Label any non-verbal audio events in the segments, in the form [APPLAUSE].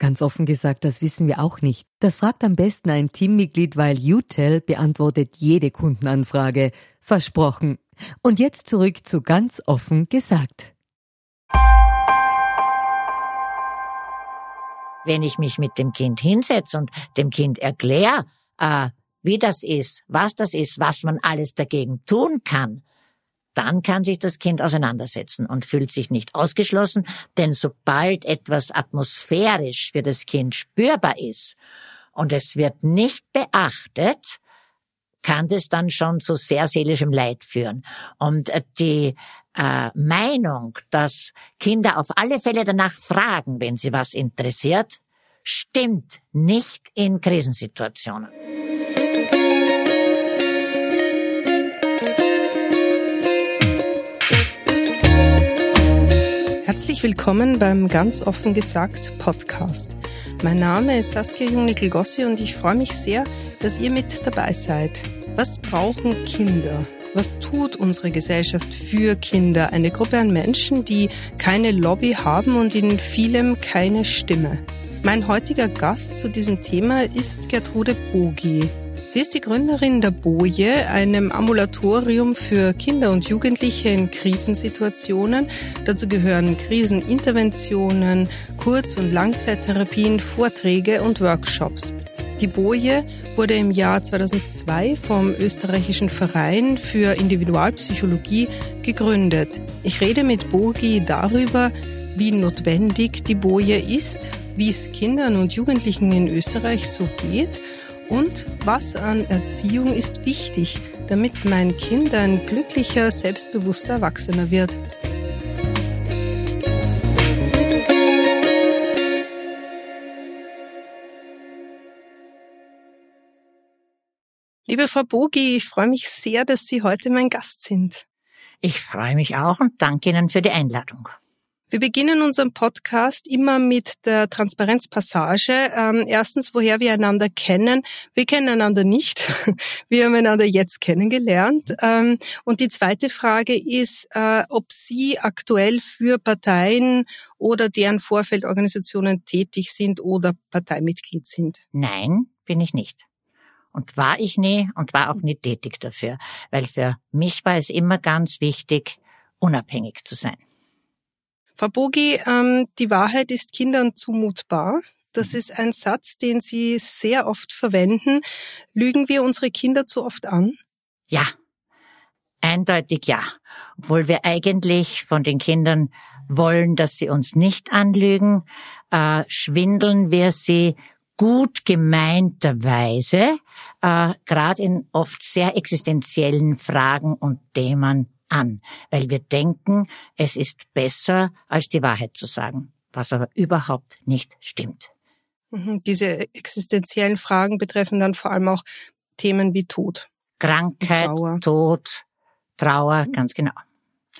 Ganz offen gesagt, das wissen wir auch nicht. Das fragt am besten ein Teammitglied, weil UTEL beantwortet jede Kundenanfrage. Versprochen. Und jetzt zurück zu ganz offen gesagt. Wenn ich mich mit dem Kind hinsetze und dem Kind erkläre, äh, wie das ist, was das ist, was man alles dagegen tun kann, dann kann sich das Kind auseinandersetzen und fühlt sich nicht ausgeschlossen, denn sobald etwas atmosphärisch für das Kind spürbar ist und es wird nicht beachtet, kann das dann schon zu sehr seelischem Leid führen. Und äh, die äh, Meinung, dass Kinder auf alle Fälle danach fragen, wenn sie was interessiert, stimmt nicht in Krisensituationen. Herzlich willkommen beim Ganz offen gesagt Podcast. Mein Name ist Saskia Jungnickel-Gossi und ich freue mich sehr, dass ihr mit dabei seid. Was brauchen Kinder? Was tut unsere Gesellschaft für Kinder? Eine Gruppe an Menschen, die keine Lobby haben und in vielem keine Stimme. Mein heutiger Gast zu diesem Thema ist Gertrude Bogi. Sie ist die Gründerin der Boje, einem Ambulatorium für Kinder und Jugendliche in Krisensituationen. Dazu gehören Kriseninterventionen, Kurz- und Langzeittherapien, Vorträge und Workshops. Die Boje wurde im Jahr 2002 vom österreichischen Verein für Individualpsychologie gegründet. Ich rede mit Bogi darüber, wie notwendig die Boje ist, wie es Kindern und Jugendlichen in Österreich so geht und was an Erziehung ist wichtig, damit mein Kind ein glücklicher, selbstbewusster Erwachsener wird. Liebe Frau Bogi, ich freue mich sehr, dass Sie heute mein Gast sind. Ich freue mich auch und danke Ihnen für die Einladung. Wir beginnen unseren Podcast immer mit der Transparenzpassage. Ähm, erstens, woher wir einander kennen. Wir kennen einander nicht. [LAUGHS] Wir haben einander jetzt kennengelernt. Ähm, und die zweite Frage ist, äh, ob Sie aktuell für Parteien oder deren Vorfeldorganisationen tätig sind oder Parteimitglied sind. Nein, bin ich nicht. Und war ich nie und war auch nie tätig dafür, weil für mich war es immer ganz wichtig, unabhängig zu sein. Frau Bogi, ähm, die Wahrheit ist Kindern zumutbar. Das mhm. ist ein Satz, den Sie sehr oft verwenden. Lügen wir unsere Kinder zu oft an? Ja, eindeutig ja. Obwohl wir eigentlich von den Kindern wollen, dass sie uns nicht anlügen, äh, schwindeln wir sie gut gemeinterweise, äh, gerade in oft sehr existenziellen Fragen und Themen an, weil wir denken, es ist besser, als die Wahrheit zu sagen, was aber überhaupt nicht stimmt. Mhm, diese existenziellen Fragen betreffen dann vor allem auch Themen wie Tod. Krankheit, Trauer. Tod, Trauer, ganz genau.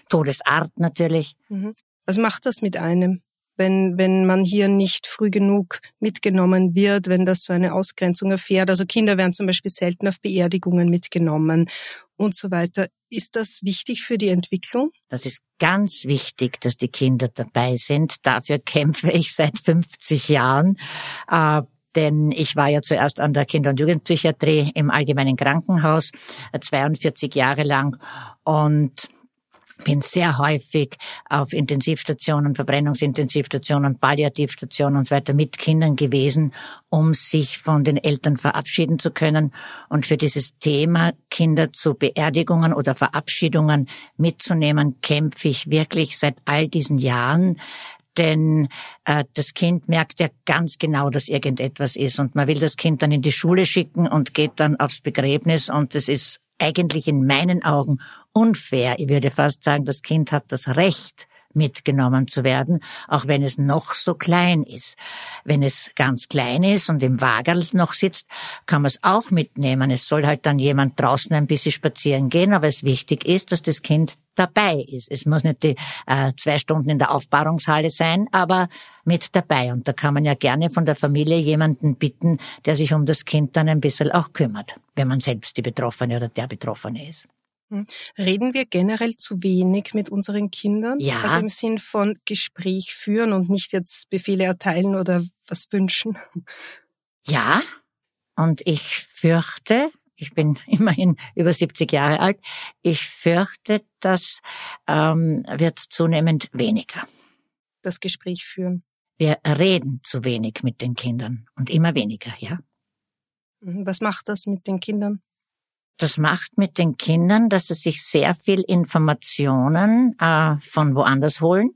Todesart natürlich. Mhm. Was macht das mit einem? Wenn, wenn man hier nicht früh genug mitgenommen wird, wenn das so eine Ausgrenzung erfährt. Also Kinder werden zum Beispiel selten auf Beerdigungen mitgenommen und so weiter. Ist das wichtig für die Entwicklung? Das ist ganz wichtig, dass die Kinder dabei sind. Dafür kämpfe ich seit 50 Jahren. Äh, denn ich war ja zuerst an der Kinder- und Jugendpsychiatrie im Allgemeinen Krankenhaus, 42 Jahre lang. Und bin sehr häufig auf Intensivstationen, Verbrennungsintensivstationen, Palliativstationen und so weiter mit Kindern gewesen, um sich von den Eltern verabschieden zu können. Und für dieses Thema Kinder zu Beerdigungen oder Verabschiedungen mitzunehmen, kämpfe ich wirklich seit all diesen Jahren. denn äh, das Kind merkt ja ganz genau, dass irgendetwas ist und man will das Kind dann in die Schule schicken und geht dann aufs Begräbnis und das ist eigentlich in meinen Augen unfair. Ich würde fast sagen, das Kind hat das Recht, mitgenommen zu werden, auch wenn es noch so klein ist. Wenn es ganz klein ist und im Wagerl noch sitzt, kann man es auch mitnehmen. Es soll halt dann jemand draußen ein bisschen spazieren gehen, aber es wichtig ist, dass das Kind dabei ist. Es muss nicht die äh, zwei Stunden in der Aufbahrungshalle sein, aber mit dabei. Und da kann man ja gerne von der Familie jemanden bitten, der sich um das Kind dann ein bisschen auch kümmert, wenn man selbst die Betroffene oder der Betroffene ist. Hm. Reden wir generell zu wenig mit unseren Kindern? Ja. Also im Sinn von Gespräch führen und nicht jetzt Befehle erteilen oder was wünschen? Ja. Und ich fürchte, ich bin [LAUGHS] immerhin über 70 Jahre alt, ich fürchte, das ähm, wird zunehmend weniger. Das Gespräch führen. Wir reden zu wenig mit den Kindern und immer weniger, ja. Hm, was macht das mit den Kindern? Das macht mit den Kindern, dass sie sich sehr viel Informationen äh, von woanders holen,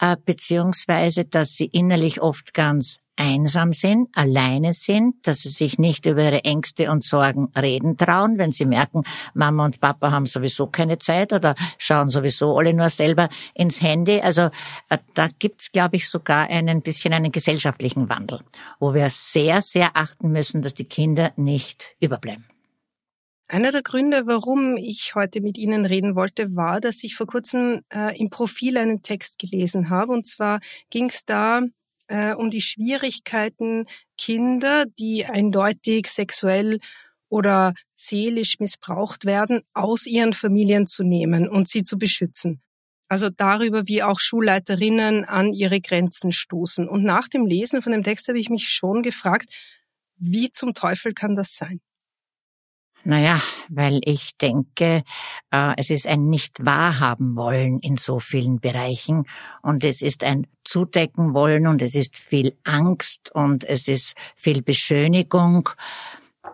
äh, beziehungsweise dass sie innerlich oft ganz einsam sind, alleine sind, dass sie sich nicht über ihre Ängste und Sorgen reden trauen, wenn sie merken, Mama und Papa haben sowieso keine Zeit oder schauen sowieso alle nur selber ins Handy. Also äh, da gibt's, glaube ich, sogar einen bisschen einen gesellschaftlichen Wandel, wo wir sehr, sehr achten müssen, dass die Kinder nicht überbleiben. Einer der Gründe, warum ich heute mit Ihnen reden wollte, war, dass ich vor kurzem äh, im Profil einen Text gelesen habe. Und zwar ging es da äh, um die Schwierigkeiten, Kinder, die eindeutig sexuell oder seelisch missbraucht werden, aus ihren Familien zu nehmen und sie zu beschützen. Also darüber, wie auch Schulleiterinnen an ihre Grenzen stoßen. Und nach dem Lesen von dem Text habe ich mich schon gefragt, wie zum Teufel kann das sein? Naja, weil ich denke, äh, es ist ein nicht wahrhaben wollen in so vielen Bereichen und es ist ein zudecken wollen und es ist viel Angst und es ist viel Beschönigung.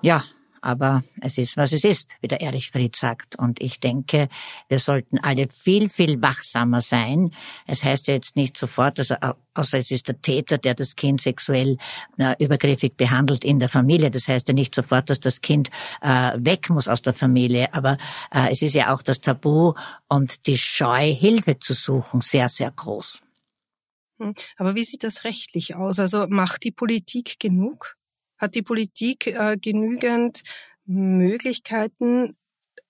Ja, aber es ist, was es ist, wie der Erich Fried sagt. Und ich denke, wir sollten alle viel, viel wachsamer sein. Es heißt ja jetzt nicht sofort, also, außer es ist der Täter, der das Kind sexuell äh, übergriffig behandelt in der Familie. Das heißt ja nicht sofort, dass das Kind äh, weg muss aus der Familie. Aber äh, es ist ja auch das Tabu und die Scheu, Hilfe zu suchen, sehr, sehr groß. Hm. Aber wie sieht das rechtlich aus? Also macht die Politik genug? Hat die Politik äh, genügend Möglichkeiten,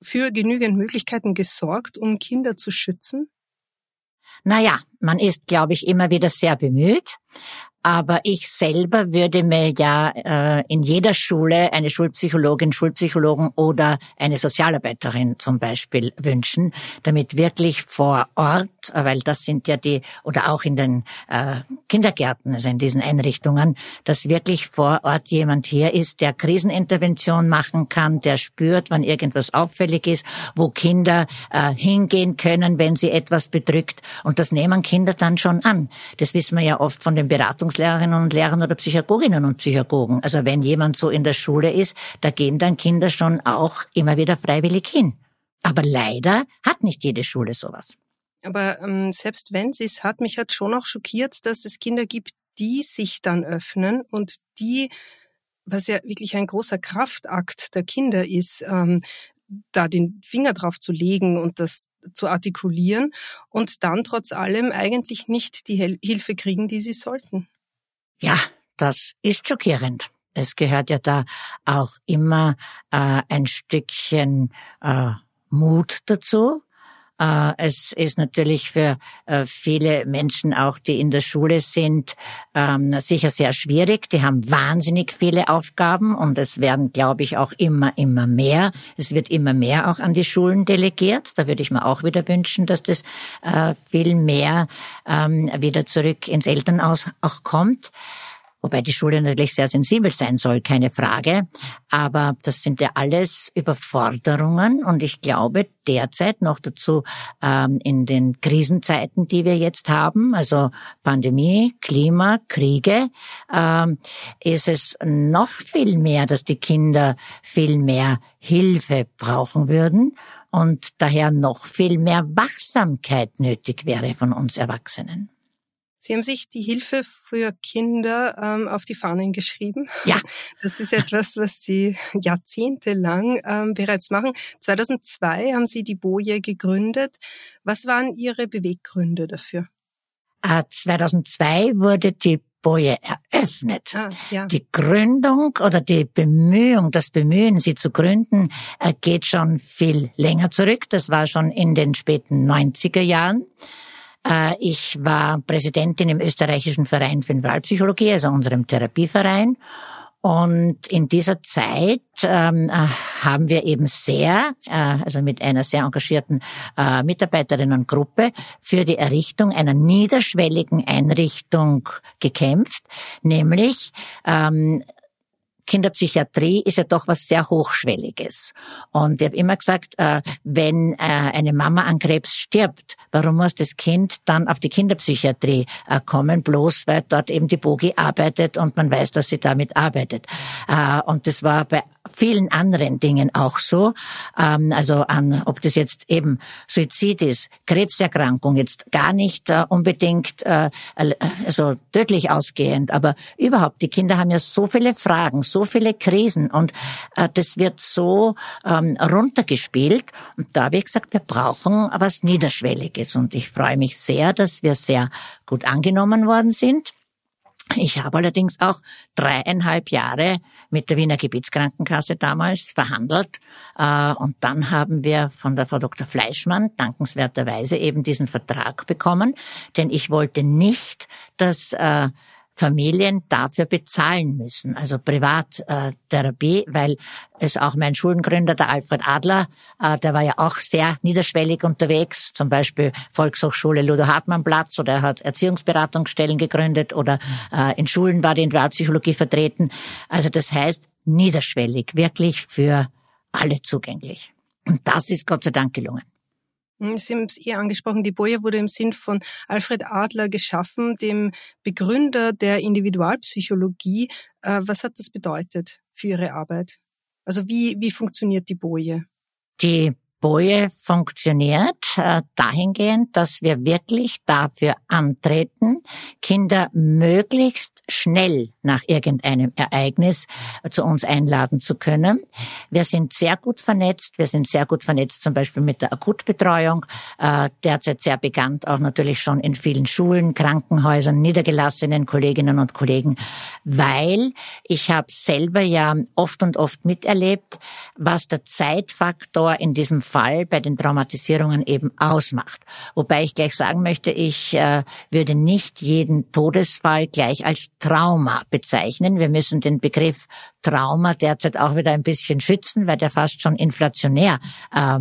für genügend Möglichkeiten gesorgt, um Kinder zu schützen? Naja, man ist, glaube ich, immer wieder sehr bemüht. Aber ich selber würde mir ja äh, in jeder Schule eine Schulpsychologin, Schulpsychologen oder eine Sozialarbeiterin zum Beispiel wünschen, damit wirklich vor Ort, weil das sind ja die, oder auch in den äh, Kindergärten, also in diesen Einrichtungen, dass wirklich vor Ort jemand hier ist, der Krisenintervention machen kann, der spürt, wann irgendwas auffällig ist, wo Kinder äh, hingehen können, wenn sie etwas bedrückt. Und das nehmen Kinder dann schon an. Das wissen wir ja oft von den Beratungs Erziehungslehrerinnen und Lehrern oder Psychologinnen und Psychologen. Also wenn jemand so in der Schule ist, da gehen dann Kinder schon auch immer wieder freiwillig hin. Aber leider hat nicht jede Schule sowas. Aber ähm, selbst wenn sie es hat, mich hat schon auch schockiert, dass es Kinder gibt, die sich dann öffnen und die, was ja wirklich ein großer Kraftakt der Kinder ist, ähm, da den Finger drauf zu legen und das zu artikulieren und dann trotz allem eigentlich nicht die Hilfe kriegen, die sie sollten. Ja, das ist schockierend. Es gehört ja da auch immer äh, ein Stückchen äh, Mut dazu. Äh, es ist natürlich für äh, viele Menschen auch, die in der Schule sind, ähm, sicher sehr schwierig. Die haben wahnsinnig viele Aufgaben und es werden, glaube ich, auch immer, immer mehr. Es wird immer mehr auch an die Schulen delegiert. Da würde ich mir auch wieder wünschen, dass das äh, viel mehr ähm, wieder zurück ins Elternhaus auch kommt wobei die Schule natürlich sehr sensibel sein soll, keine Frage. Aber das sind ja alles Überforderungen und ich glaube derzeit noch dazu ähm, in den Krisenzeiten, die wir jetzt haben, also Pandemie, Klima, Kriege, ähm, ist es noch viel mehr, dass die Kinder viel mehr Hilfe brauchen würden und daher noch viel mehr Wachsamkeit nötig wäre von uns Erwachsenen. Sie haben sich die Hilfe für Kinder ähm, auf die Fahnen geschrieben. Ja. [LAUGHS] Das ist etwas, was Sie jahrzehntelang ähm, bereits machen. 2002 haben Sie die Boje gegründet. Was waren Ihre Beweggründe dafür? 2002 äh, wurde die Boje eröffnet. Ah, ja. Die Gründung oder die Bemühung, das Bemühen, sie zu gründen, äh, geht schon viel länger zurück. Das war schon in den späten 90er Jahren. Äh, ich war Präsidentin im österreichischen Verein für Wahlpsychologie, also unserem Therapieverein. Und in dieser Zeit ähm, äh, haben wir eben sehr, äh, also mit einer sehr engagierten äh, Mitarbeiterinnengruppe, für die Errichtung einer niederschwelligen Einrichtung gekämpft, nämlich ähm, Kinderpsychiatrie ist ja doch was sehr Hochschwelliges. Und ich habe immer gesagt, äh, wenn äh, eine Mama an Krebs stirbt, warum muss das Kind dann auf die Kinderpsychiatrie äh, kommen, bloß weil dort eben die Bogi arbeitet und man weiß, dass sie damit arbeitet. Und das war bei vielen anderen Dingen auch so. Ähm, also an, ob das jetzt eben Suizid ist, Krebserkrankung, jetzt gar nicht äh, unbedingt äh, also tödlich ausgehend, aber überhaupt, die Kinder haben ja so viele Fragen, so viele Krisen und äh, das wird so ähm, runtergespielt. Und da habe ich gesagt, wir brauchen was Niederschwelliges. Und ich freue mich sehr, dass wir sehr gut angenommen worden sind. Ich habe allerdings auch dreieinhalb Jahre mit der Wiener Gebietskrankenkasse damals verhandelt. Äh, und dann haben wir von der Frau Dr. Fleischmann dankenswerterweise eben diesen Vertrag bekommen. Denn ich wollte nicht, dass äh, Familien dafür bezahlen müssen, also Privattherapie, weil es auch mein Schuldengründer, der Alfred Adler, äh, der war ja auch sehr niederschwellig unterwegs, zum Beispiel Volkshochschule Ludo-Hartmann-Platz oder er hat Erziehungsberatungsstellen gegründet oder äh, in Schulen war die Individualpsychologie vertreten. Also das heißt niederschwellig, wirklich für alle zugänglich. Und das ist Gott sei Dank gelungen. Hm, Sie haben es eher angesprochen, die Boje wurde im Sinn von Alfred Adler geschaffen, dem Begründer der Individualpsychologie. Äh, was hat das bedeutet für Ihre Arbeit? Also wie, wie funktioniert die Boje? Die Boje funktioniert äh, dahingehend, dass wir wirklich dafür antreten, Kinder möglichst schnell nach irgendeinem Ereignis zu uns einladen zu können. Wir sind sehr gut vernetzt. Wir sind sehr gut vernetzt zum Beispiel mit der Akutbetreuung, äh, derzeit sehr bekannt, auch natürlich schon in vielen Schulen, Krankenhäusern, niedergelassenen Kolleginnen und Kollegen, weil ich habe selber ja oft und oft miterlebt, was der Zeitfaktor in diesem Fall bei den Traumatisierungen eben ausmacht. Wobei ich gleich sagen möchte, ich äh, würde nicht jeden Todesfall gleich als Trauma bezeichnen. Wir müssen den Begriff Trauma derzeit auch wieder ein bisschen schützen, weil der fast schon inflationär äh,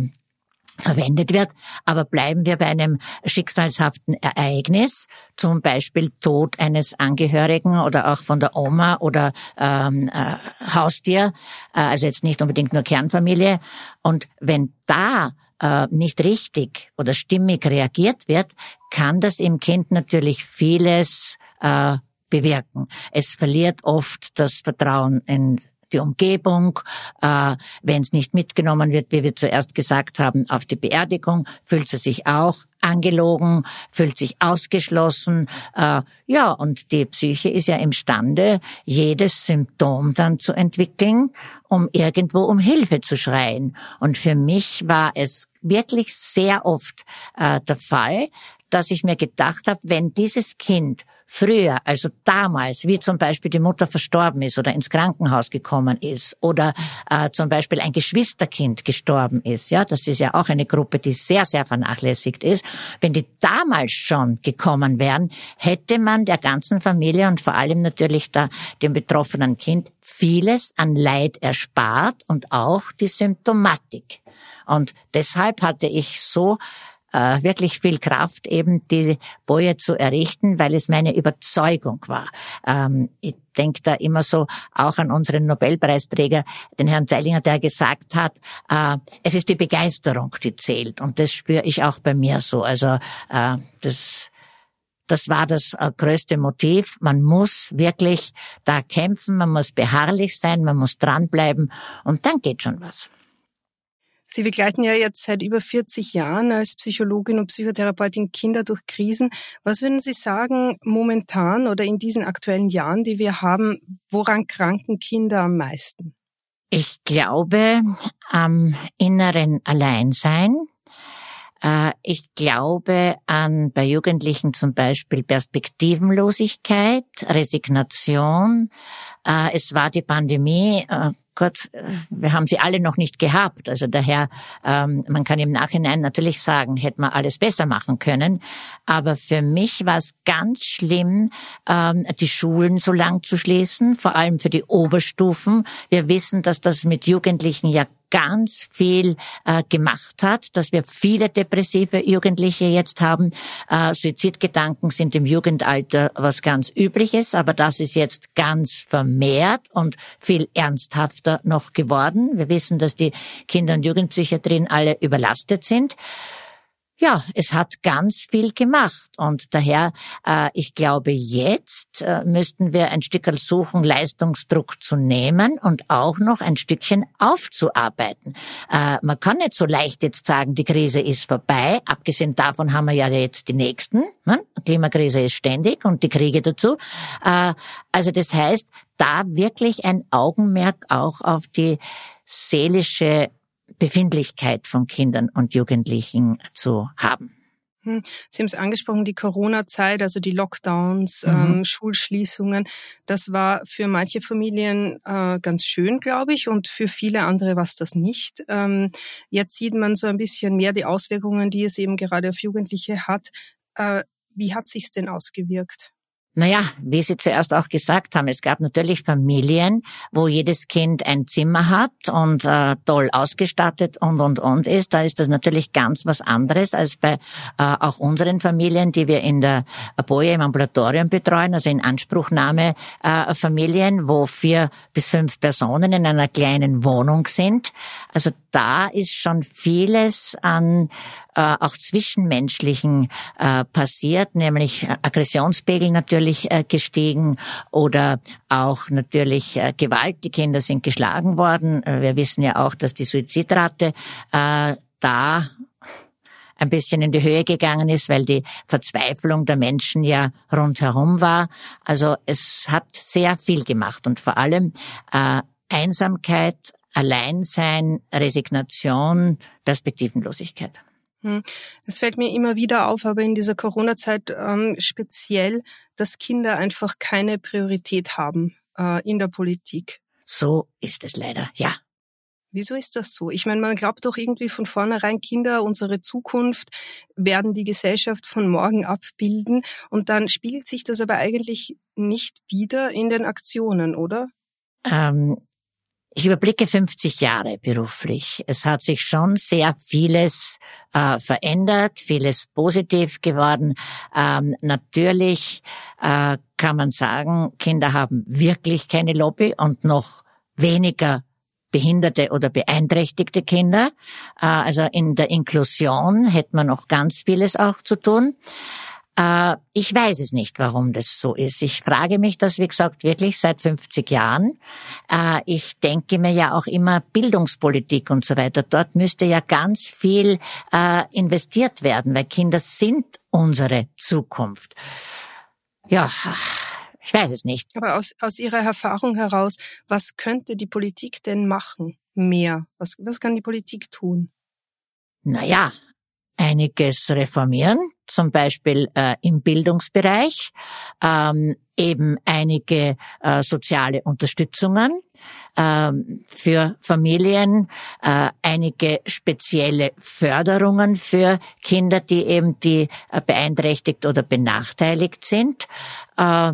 verwendet wird. Aber bleiben wir bei einem schicksalshaften Ereignis, zum Beispiel Tod eines Angehörigen oder auch von der Oma oder ähm, äh, Haustier, äh, also jetzt nicht unbedingt nur Kernfamilie. Und wenn da äh, nicht richtig oder stimmig reagiert wird, kann das im Kind natürlich vieles äh, bewirken. Es verliert oft das Vertrauen in die Umgebung, äh, wenn es nicht mitgenommen wird, wie wir zuerst gesagt haben, auf die Beerdigung, fühlt sie sich auch angelogen, fühlt sich ausgeschlossen. Äh, ja, und die Psyche ist ja imstande, jedes Symptom dann zu entwickeln, um irgendwo um Hilfe zu schreien. Und für mich war es wirklich sehr oft äh, der Fall, dass ich mir gedacht habe, wenn dieses Kind früher, also damals, wie zum Beispiel die Mutter verstorben ist oder ins Krankenhaus gekommen ist oder äh, zum Beispiel ein Geschwisterkind gestorben ist, ja, das ist ja auch eine Gruppe, die sehr, sehr vernachlässigt ist. Wenn die damals schon gekommen wären, hätte man der ganzen Familie und vor allem natürlich da, dem betroffenen Kind vieles an Leid erspart und auch die Symptomatik. Und deshalb hatte ich so äh, wirklich viel Kraft, eben die Boje zu errichten, weil es meine Überzeugung war. Ähm, ich denke da immer so auch an unseren Nobelpreisträger, den Herrn Zeilinger, der gesagt hat, äh, es ist die Begeisterung, die zählt. Und das spüre ich auch bei mir so. Also äh, das das war das äh, größte Motiv. Man muss wirklich da kämpfen, man muss beharrlich sein, man muss dranbleiben und dann geht schon was. Sie begleiten ja jetzt seit über 40 Jahren als Psychologin und Psychotherapeutin Kinder durch Krisen. Was würden Sie sagen, momentan oder in diesen aktuellen Jahren, die wir haben, woran kranken Kinder am meisten? Ich glaube am inneren Alleinsein. Äh, ich glaube an bei Jugendlichen zum Beispiel Perspektivenlosigkeit, Resignation. Äh, es war die Pandemie äh, Gott, wir haben sie alle noch nicht gehabt. Also daher, ähm, man kann im Nachhinein natürlich sagen, hätte man alles besser machen können. Aber für mich war es ganz schlimm, ähm, die Schulen so lang zu schließen, vor allem für die Oberstufen. Wir wissen, dass das mit Jugendlichen ja ganz viel äh, gemacht hat, dass wir viele depressive Jugendliche jetzt haben. Äh, Suizidgedanken sind im Jugendalter was ganz Übliches, aber das ist jetzt ganz vermehrt und viel ernsthafter noch geworden. Wir wissen, dass die Kinder- und Jugendpsychiatrien alle überlastet sind ja, es hat ganz viel gemacht. Und daher, äh, ich glaube, jetzt äh, müssten wir ein Stück suchen, Leistungsdruck zu nehmen und auch noch ein Stückchen aufzuarbeiten. Äh, man kann nicht so leicht jetzt sagen, die Krise ist vorbei. Abgesehen davon haben wir ja jetzt die nächsten. Ne? Klimakrise ist ständig und die Kriege dazu. Äh, also das heißt, da wirklich ein Augenmerk auch auf die seelische Befindlichkeit von Kindern und Jugendlichen zu haben. Hm. Sie haben es angesprochen, die Corona-Zeit, also die Lockdowns, mhm. ähm, Schulschließungen. Das war für manche Familien äh, ganz schön, glaube ich, und für viele andere war es das nicht. Ähm, jetzt sieht man so ein bisschen mehr die Auswirkungen, die es eben gerade auf Jugendliche hat. Äh, wie hat sich's denn ausgewirkt? Naja, wie Sie zuerst auch gesagt haben, es gab natürlich Familien, wo jedes Kind ein Zimmer hat und äh, toll ausgestattet und und und ist. Da ist das natürlich ganz was anderes als bei äh, auch unseren Familien, die wir in der Boje im Ambulatorium betreuen, also in Anspruchnahme äh, Familien, wo vier bis fünf Personen in einer kleinen Wohnung sind. Also da ist schon vieles an äh, auch zwischenmenschlichen äh, passiert, nämlich Aggressionspegel natürlich äh, gestiegen oder auch natürlich äh, Gewalt. Die Kinder sind geschlagen worden. Äh, wir wissen ja auch, dass die Suizidrate äh, da ein bisschen in die Höhe gegangen ist, weil die Verzweiflung der Menschen ja rundherum war. Also es hat sehr viel gemacht und vor allem äh, Einsamkeit, Alleinsein, Resignation, Perspektivenlosigkeit. Hm. Es fällt mir immer wieder auf, aber in dieser Corona-Zeit ähm, speziell, dass Kinder einfach keine Priorität haben äh, in der Politik. So ist es leider, ja. Wieso ist das so? Ich meine, man glaubt doch irgendwie von vornherein, Kinder, unsere Zukunft werden die Gesellschaft von morgen abbilden. Und dann spiegelt sich das aber eigentlich nicht wieder in den Aktionen, oder? Ähm, ich überblicke 50 Jahre beruflich. Es hat sich schon sehr vieles äh, verändert, vieles positiv geworden. Ähm, natürlich äh, kann man sagen, Kinder haben wirklich keine Lobby und noch weniger behinderte oder beeinträchtigte Kinder. Äh, also in der Inklusion hätte man noch ganz vieles auch zu tun. Äh, ich weiß es nicht, warum das so ist. Ich frage mich das, wie gesagt, wirklich seit 50 Jahren. Äh, ich denke mir ja auch immer Bildungspolitik und so weiter. Dort müsste ja ganz viel äh, investiert werden, weil Kinder sind unsere Zukunft. Ja, ich weiß es nicht. Aber aus, aus Ihrer Erfahrung heraus, was könnte die Politik denn machen? Mehr? Was, was kann die Politik tun? Naja, einiges reformieren, zum Beispiel äh, im Bildungsbereich, ähm, eben einige äh, soziale Unterstützungen ähm, für Familien, äh, einige spezielle Förderungen für Kinder, die eben die äh, beeinträchtigt oder benachteiligt sind. Äh,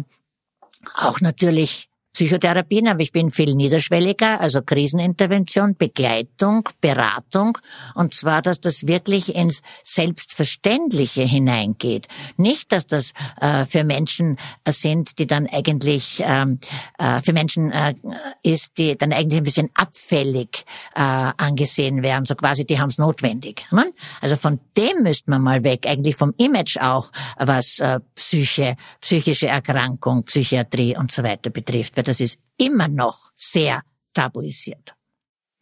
auch natürlich Psychotherapien, aber ich bin viel niederschwelliger, also Krisenintervention, Begleitung, Beratung, und zwar, dass das wirklich ins Selbstverständliche hineingeht. Nicht, dass das äh, für Menschen äh, sind, die dann eigentlich, ähm, äh, für Menschen äh, ist, die dann eigentlich ein bisschen abfällig äh, angesehen werden, so quasi, die haben es notwendig. Ne? Also von dem müsste man mal weg, eigentlich vom Image auch, was äh, Psyche, psychische Erkrankung, Psychiatrie und so weiter betrifft weil das ist immer noch sehr tabuisiert.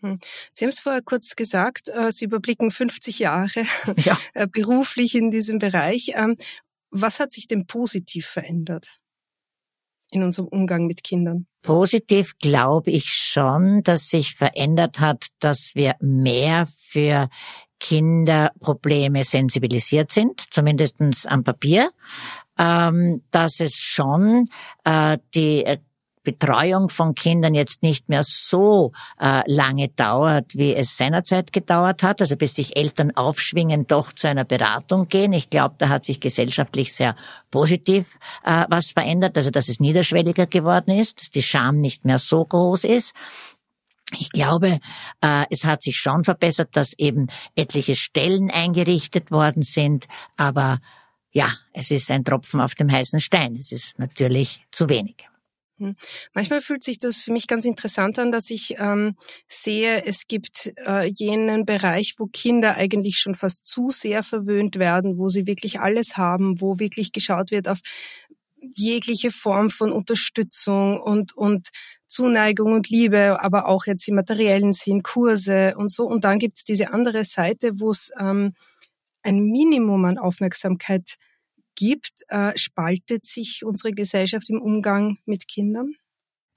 Hm. Sie haben es vorher kurz gesagt, äh, Sie überblicken 50 Jahre [LAUGHS] ja. [LAUGHS] Äh, beruflich in diesem Bereich. Ähm, was hat sich denn positiv verändert in unserem Umgang mit Kindern? Positiv glaube ich schon, dass sich verändert hat, dass wir mehr für Kinderprobleme sensibilisiert sind, zumindestens am Papier, ähm, dass es schon äh, die Betreuung von Kindern jetzt nicht mehr so äh, lange dauert, wie es seinerzeit gedauert hat, also bis sich Eltern aufschwingen, doch zu einer Beratung gehen. Ich glaube, da hat sich gesellschaftlich sehr positiv äh, was verändert, also dass es niederschwelliger geworden ist, dass die Scham nicht mehr so groß ist. Ich glaube, äh, es hat sich schon verbessert, dass eben etliche Stellen eingerichtet worden sind, aber ja, es ist ein Tropfen auf dem heißen Stein. Es ist natürlich zu wenig. Hm. Manchmal fühlt sich das für mich ganz interessant an, dass ich ähm, sehe, es gibt äh, jenen Bereich, wo Kinder eigentlich schon fast zu sehr verwöhnt werden, wo sie wirklich alles haben, wo wirklich geschaut wird auf jegliche Form von Unterstützung und, und Zuneigung und Liebe, aber auch jetzt im materiellen Sinn, Kurse und so. Und dann gibt es diese andere Seite, wo es ähm, ein Minimum an Aufmerksamkeit gibt, äh, spaltet sich unsere Gesellschaft im Umgang mit Kindern?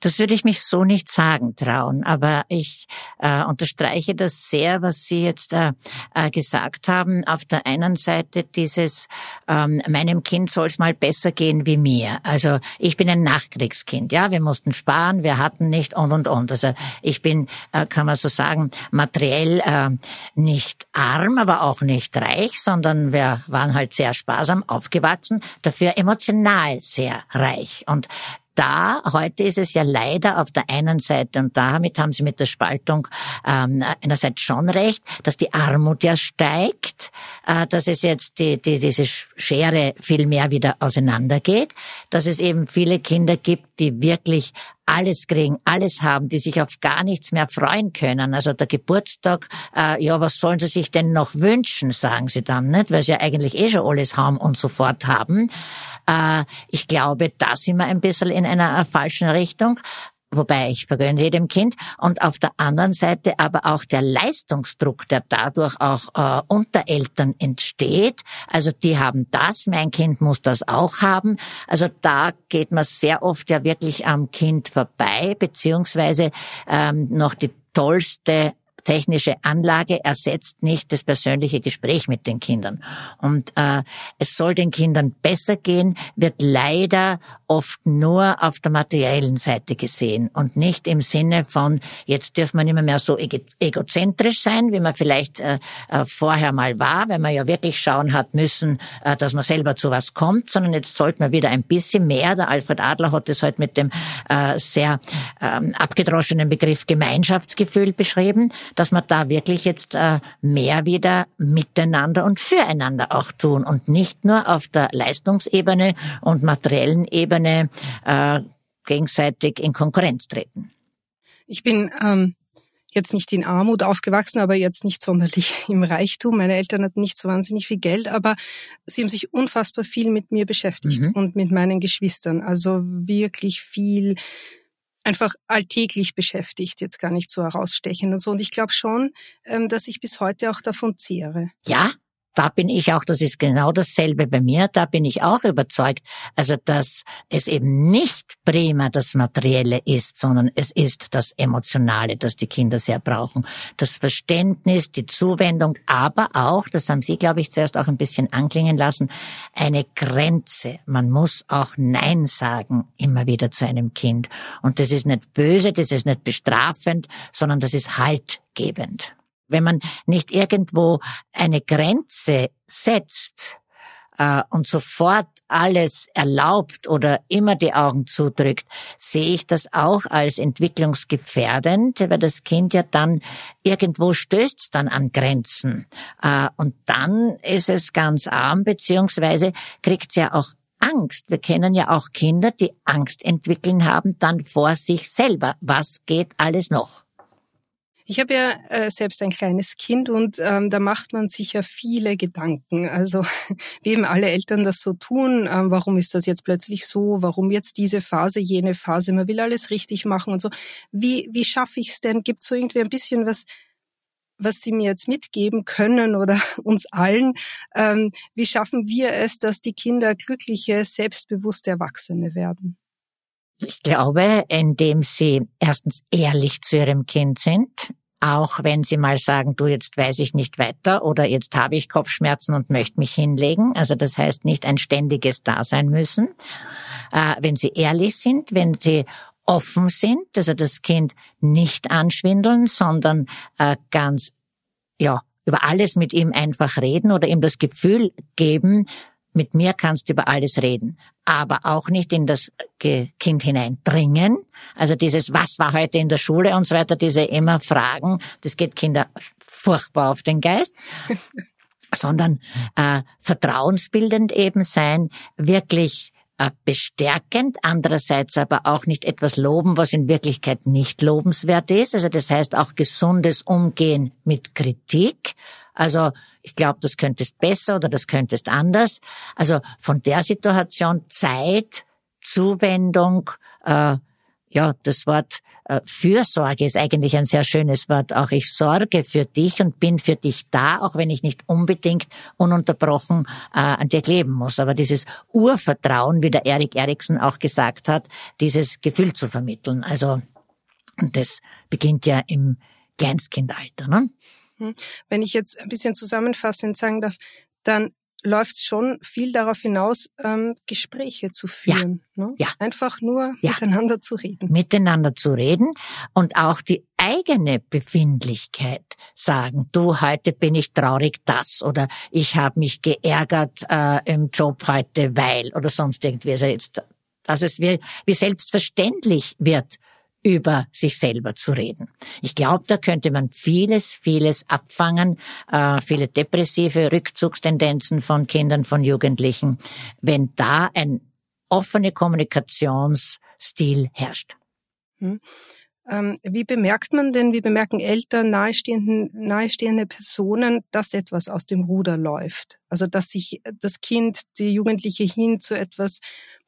Das würde ich mich so nicht sagen trauen, aber ich äh, unterstreiche das sehr, was Sie jetzt äh, äh, gesagt haben. Auf der einen Seite dieses, ähm, meinem Kind soll es mal besser gehen wie mir. Also ich bin ein Nachkriegskind, ja, wir mussten sparen, wir hatten nicht und und und. Also ich bin, äh, kann man so sagen, materiell äh, nicht arm, aber auch nicht reich, sondern wir waren halt sehr sparsam aufgewachsen, dafür emotional sehr reich. Und da, heute ist es ja leider auf der einen Seite, und damit haben Sie mit der Spaltung ähm, einerseits schon recht, dass die Armut ja steigt, äh, dass es jetzt die, die, diese Schere viel mehr wieder auseinandergeht, dass es eben viele Kinder gibt, die wirklich alles kriegen, alles haben, die sich auf gar nichts mehr freuen können. Also der Geburtstag, äh, ja, was sollen sie sich denn noch wünschen, sagen sie dann, nicht? Weil sie ja eigentlich eh schon alles haben und sofort haben. Äh, ich glaube, da sind wir ein bisschen in einer äh, falschen Richtung wobei ich vergönne jedem Kind, und auf der anderen Seite aber auch der Leistungsdruck, der dadurch auch äh, unter Eltern entsteht. Also die haben das, mein Kind muss das auch haben. Also da geht man sehr oft ja wirklich am Kind vorbei, beziehungsweise ähm, noch die tollste technische Anlage ersetzt nicht das persönliche Gespräch mit den Kindern. Und äh, es soll den Kindern besser gehen, wird leider oft nur auf der materiellen Seite gesehen und nicht im Sinne von, jetzt dürfen wir nicht mehr, so egozentrisch sein, wie man vielleicht äh, äh, vorher mal war, wenn man ja wirklich schauen hat müssen, äh, dass man selber zu was kommt, sondern jetzt sollte man wieder ein bisschen mehr, der Alfred Adler hat es heute mit dem äh, sehr ähm, abgedroschenen Begriff Gemeinschaftsgefühl beschrieben, dass wir da wirklich jetzt äh, mehr wieder miteinander und füreinander auch tun und nicht nur auf der Leistungsebene und materiellen Ebene äh, gegenseitig in Konkurrenz treten. Ich bin ähm, jetzt nicht in Armut aufgewachsen, aber jetzt nicht sonderlich [LAUGHS] im Reichtum. Meine Eltern hatten nicht so wahnsinnig viel Geld, aber sie haben sich unfassbar viel mit mir beschäftigt mhm. und mit meinen Geschwistern. Also wirklich viel einfach alltäglich beschäftigt, jetzt gar nicht so herausstechen und so. Und ich glaube schon, ähm, dass ich bis heute auch davon zehre. Ja, da bin ich auch, das ist genau dasselbe bei mir, da bin ich auch überzeugt, also dass es eben nicht prima das Materielle ist, sondern es ist das Emotionale, das die Kinder sehr brauchen. Das Verständnis, die Zuwendung, aber auch, das haben Sie, glaube ich, zuerst auch ein bisschen anklingen lassen, eine Grenze. Man muss auch Nein sagen, immer wieder zu einem Kind. Und das ist nicht böse, das ist nicht bestrafend, sondern das ist haltgebend wenn man nicht irgendwo eine Grenze setzt äh, und sofort alles erlaubt oder immer die Augen zudrückt, sehe ich das auch als entwicklungsgefährdend, weil das Kind ja dann irgendwo stößt dann an Grenzen. Äh, und dann ist es ganz arm, beziehungsweise kriegt es ja auch Angst. Wir kennen ja auch Kinder, die Angst entwickeln haben dann vor sich selber. Was geht alles noch? Ich habe ja äh, selbst ein kleines Kind und ähm, da macht man sich ja viele Gedanken. Also [LAUGHS] wie eben alle Eltern das so tun, ähm, warum ist das jetzt plötzlich so, warum jetzt diese Phase, jene Phase, man will alles richtig machen und so. Wie, wie schaffe ich es denn? Gibt so irgendwie ein bisschen was, was Sie mir jetzt mitgeben können oder [LAUGHS] uns allen? Ähm, wie schaffen wir es, dass die Kinder glückliche, selbstbewusste Erwachsene werden? Ich glaube, indem sie erstens ehrlich zu ihrem Kind sind, auch wenn sie mal sagen, du, jetzt weiß ich nicht weiter oder jetzt habe ich Kopfschmerzen und möchte mich hinlegen. Also das heißt nicht ein ständiges Dasein müssen. Äh, wenn sie ehrlich sind, wenn sie offen sind, also das Kind nicht anschwindeln, sondern äh, ganz, ja, über alles mit ihm einfach reden oder ihm das Gefühl geben, mit mir kannst du über alles reden, aber auch nicht in das Kind hineindringen. Also dieses, was war heute in der Schule und so weiter, diese immer Fragen, das geht Kinder furchtbar auf den Geist. [LAUGHS] sondern äh, vertrauensbildend eben sein, wirklich bestärkend, andererseits aber auch nicht etwas loben, was in Wirklichkeit nicht lobenswert ist. Also das heißt auch gesundes Umgehen mit Kritik. Also ich glaube, das könntest besser oder das könntest anders. Also von der Situation Zeit, Zuwendung, äh, ja, das Wort äh, Fürsorge ist eigentlich ein sehr schönes Wort. Auch ich sorge für dich und bin für dich da, auch wenn ich nicht unbedingt ununterbrochen äh, an dir kleben muss. Aber dieses Urvertrauen, wie der Erik Eriksen auch gesagt hat, dieses Gefühl zu vermitteln. Also, das beginnt ja im Kleinstkindalter. Ne? Hm. Wenn ich jetzt ein bisschen zusammenfassend sagen darf, dann läuft es schon viel darauf hinaus, ähm, Gespräche zu führen. Ja. Ne? ja. Einfach nur ja. miteinander zu reden. Miteinander zu reden und auch die eigene Befindlichkeit sagen. Du, heute bin ich traurig, das oder ich habe mich geärgert äh, im Job heute, weil oder sonst irgendwie. Also jetzt, dass es wie, wie selbstverständlich wird über sich selber zu reden. Ich glaube, da könnte man vieles, vieles abfangen, äh, viele depressive Rückzugstendenzen von Kindern, von Jugendlichen, wenn da ein offene Kommunikationsstil herrscht. Hm. Ähm, wie bemerkt man denn, wie bemerken Eltern, nahestehenden, nahestehende Personen, dass etwas aus dem Ruder läuft? Also, dass sich das Kind, die Jugendliche hin zu etwas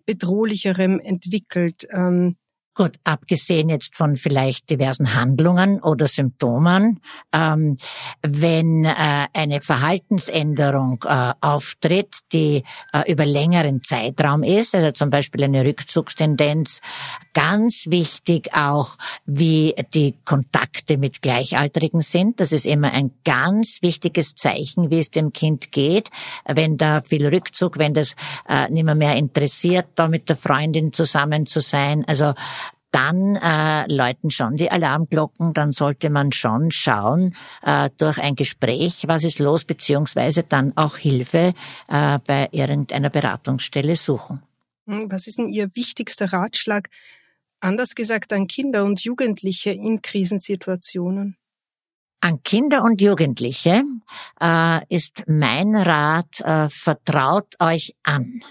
bedrohlicherem entwickelt. Ähm, Gut, abgesehen jetzt von vielleicht diversen Handlungen oder Symptomen, ähm, wenn äh, eine Verhaltensänderung äh, auftritt, die äh, über längeren Zeitraum ist, also zum Beispiel eine Rückzugstendenz, ganz wichtig auch, wie die Kontakte mit Gleichaltrigen sind. Das ist immer ein ganz wichtiges Zeichen, wie es dem Kind geht. Wenn da viel Rückzug, wenn das äh, nicht mehr, mehr interessiert, da mit der Freundin zusammen zu sein, also dann äh, läuten schon die Alarmglocken, dann sollte man schon schauen äh, durch ein Gespräch, was ist los, beziehungsweise dann auch Hilfe äh, bei irgendeiner Beratungsstelle suchen. Hm, was ist denn Ihr wichtigster Ratschlag, anders gesagt, an Kinder und Jugendliche in Krisensituationen? An Kinder und Jugendliche äh, ist mein Rat, äh, vertraut euch an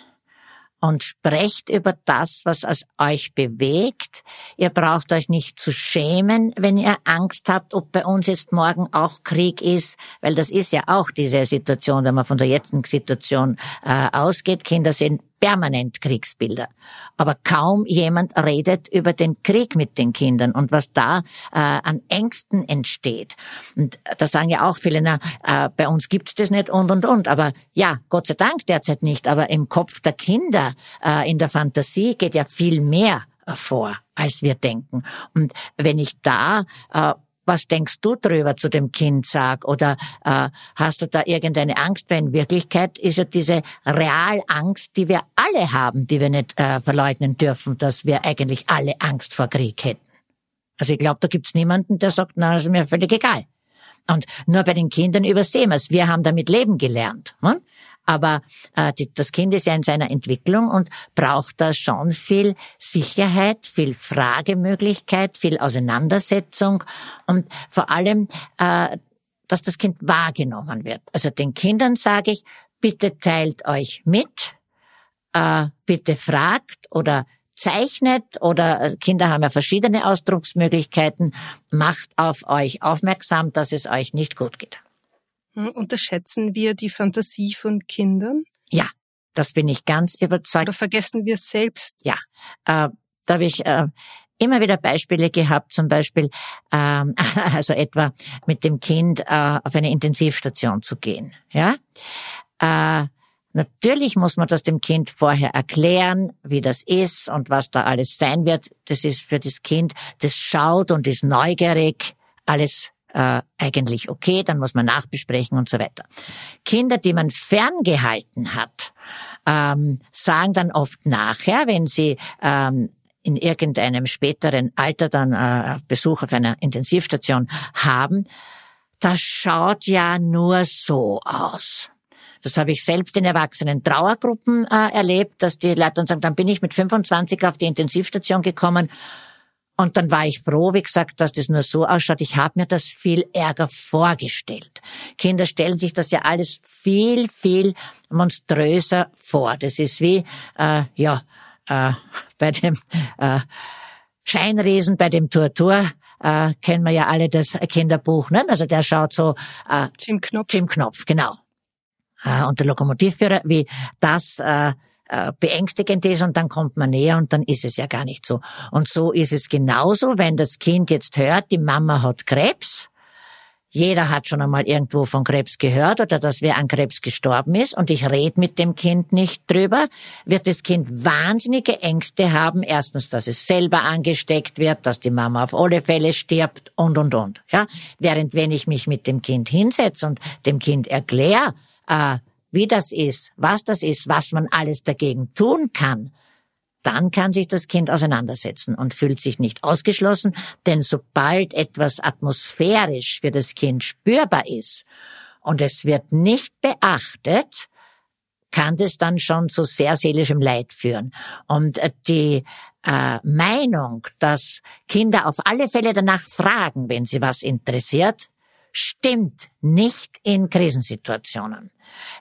und sprecht über das, was es euch bewegt. Ihr braucht euch nicht zu schämen, wenn ihr Angst habt, ob bei uns jetzt morgen auch Krieg ist, weil das ist ja auch diese Situation, wenn man von der jetzigen Situation äh, ausgeht. Kinder sind permanent Kriegsbilder. Aber kaum jemand redet über den Krieg mit den Kindern und was da äh, an Ängsten entsteht. Und da sagen ja auch viele, na, äh, bei uns gibt's das nicht und und und. Aber ja, Gott sei Dank derzeit nicht. Aber im Kopf der Kinder, äh, in der Fantasie geht ja viel mehr vor, als wir denken. Und wenn ich da äh, was denkst du drüber zu dem Kind sag oder äh, hast du da irgendeine Angst? Weil in Wirklichkeit ist ja diese Realangst, die wir alle haben, die wir nicht äh, verleugnen dürfen, dass wir eigentlich alle Angst vor Krieg hätten. Also ich glaube, da gibt's niemanden, der sagt, na, ist mir völlig egal. Und nur bei den Kindern übersehen wir es. Wir haben damit leben gelernt. Hm? Aber äh, die, das Kind ist ja in seiner Entwicklung und braucht da schon viel Sicherheit, viel Fragemöglichkeit, viel Auseinandersetzung und vor allem, äh, dass das Kind wahrgenommen wird. Also den Kindern sage ich, bitte teilt euch mit, äh, bitte fragt oder zeichnet oder äh, Kinder haben ja verschiedene Ausdrucksmöglichkeiten, macht auf euch aufmerksam, dass es euch nicht gut geht. Hm, unterschätzen wir die Fantasie von Kindern? Ja, das bin ich ganz überzeugt. Oder vergessen wir es selbst? Ja, äh, da habe ich äh, immer wieder Beispiele gehabt, zum Beispiel, ähm, [LAUGHS] also etwa mit dem Kind äh, auf eine Intensivstation zu gehen. Ja, äh, Natürlich muss man das dem Kind vorher erklären, wie das ist und was da alles sein wird. Das ist für das Kind, das schaut und ist neugierig, alles äh, eigentlich okay, dann muss man nachbesprechen und so weiter. Kinder, die man ferngehalten hat, ähm, sagen dann oft nachher, wenn sie ähm, in irgendeinem späteren Alter dann äh, Besuch auf einer Intensivstation haben, das schaut ja nur so aus. Das habe ich selbst in erwachsenen Trauergruppen äh, erlebt, dass die Leute dann sagen, dann bin ich mit 25 auf die Intensivstation gekommen und dann war ich froh, wie gesagt, dass das nur so ausschaut. Ich habe mir das viel ärger vorgestellt. Kinder stellen sich das ja alles viel, viel monströser vor. Das ist wie, äh, ja, äh, [LAUGHS] bei dem äh, Scheinriesen, bei dem Tortur, äh, kennen wir ja alle das Kinderbuch, ne? Also der schaut so äh, Jim Knopf. Jim Knopf, genau. Äh, und der Lokomotivführer, wie das äh, äh, beängstigend ist und dann kommt man näher und dann ist es ja gar nicht so. Und so ist es genauso, wenn das Kind jetzt hört, die Mama hat Krebs. Jeder hat schon einmal irgendwo von Krebs gehört oder dass wer an Krebs gestorben ist und ich rede mit dem Kind nicht drüber, wird das Kind wahnsinnige Ängste haben. Erstens, dass es selber angesteckt wird, dass die Mama auf alle Fälle stirbt und, und, und. Ja? Während wenn ich mich mit dem Kind hinsetze und dem Kind erkläre, äh, wie das ist, was das ist, was man alles dagegen tun kann, dann kann sich das Kind auseinandersetzen und fühlt sich nicht ausgeschlossen, denn sobald etwas atmosphärisch für das Kind spürbar ist und es wird nicht beachtet, kann das dann schon zu sehr seelischem Leid führen. Und äh, die äh, Meinung, dass Kinder auf alle Fälle danach fragen, wenn sie was interessiert, stimmt nicht in Krisensituationen.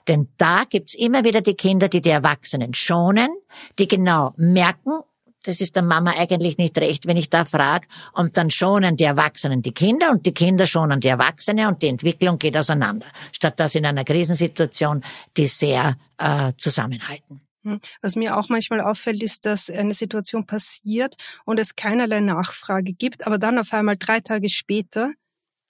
Denn da gibt's immer wieder die Kinder, die die Erwachsenen schonen, die genau merken, das ist der Mama eigentlich nicht recht, wenn ich da frage, und dann schonen die Erwachsenen die Kinder und die Kinder schonen die Erwachsene und die Entwicklung geht auseinander, statt dass in einer Krisensituation die sehr äh, zusammenhalten. Hm. Was mir auch manchmal auffällt, ist, dass eine Situation passiert und es keinerlei Nachfrage gibt, aber dann auf einmal drei Tage später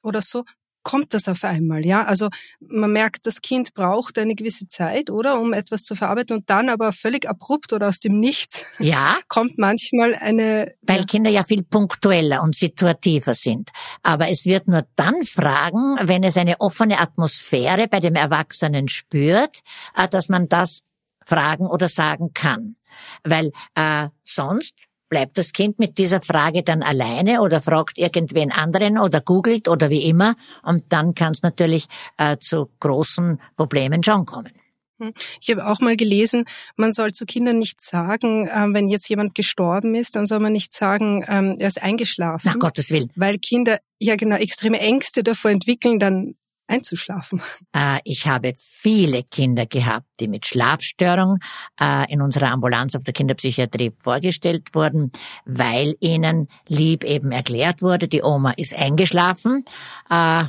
oder so kommt das auf einmal, ja? Also man merkt, das Kind braucht eine gewisse Zeit, oder, um etwas zu verarbeiten und dann aber völlig abrupt oder aus dem Nichts ja. [LAUGHS] kommt manchmal eine. Weil ja. Kinder ja viel punktueller und situativer sind. Aber es wird nur dann fragen, wenn es eine offene Atmosphäre bei dem Erwachsenen spürt, äh, dass man das fragen oder sagen kann. Weil äh, sonst Bleibt das Kind mit dieser Frage dann alleine oder fragt irgendwen anderen oder googelt oder wie immer und dann kann es natürlich äh, zu großen Problemen schon kommen. Hm. Ich habe auch mal gelesen, man soll zu Kindern nicht sagen, äh, wenn jetzt jemand gestorben ist, dann soll man nicht sagen, ähm, er ist eingeschlafen. Nach Gottes Willen. Weil Kinder ja genau extreme Ängste davor entwickeln, dann einzuschlafen? Äh, ich habe viele Kinder gehabt, die mit Schlafstörung äh, in unserer Ambulanz auf der Kinderpsychiatrie vorgestellt wurden, weil ihnen lieb eben erklärt wurde, die Oma ist eingeschlafen äh,